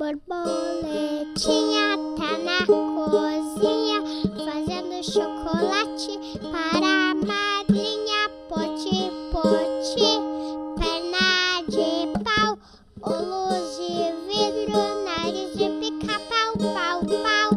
Borboletinha tá na cozinha fazendo chocolate para a madrinha Poti Poti. Perna de pau, olhos de vidro, nariz de pica-pau, pau, pau.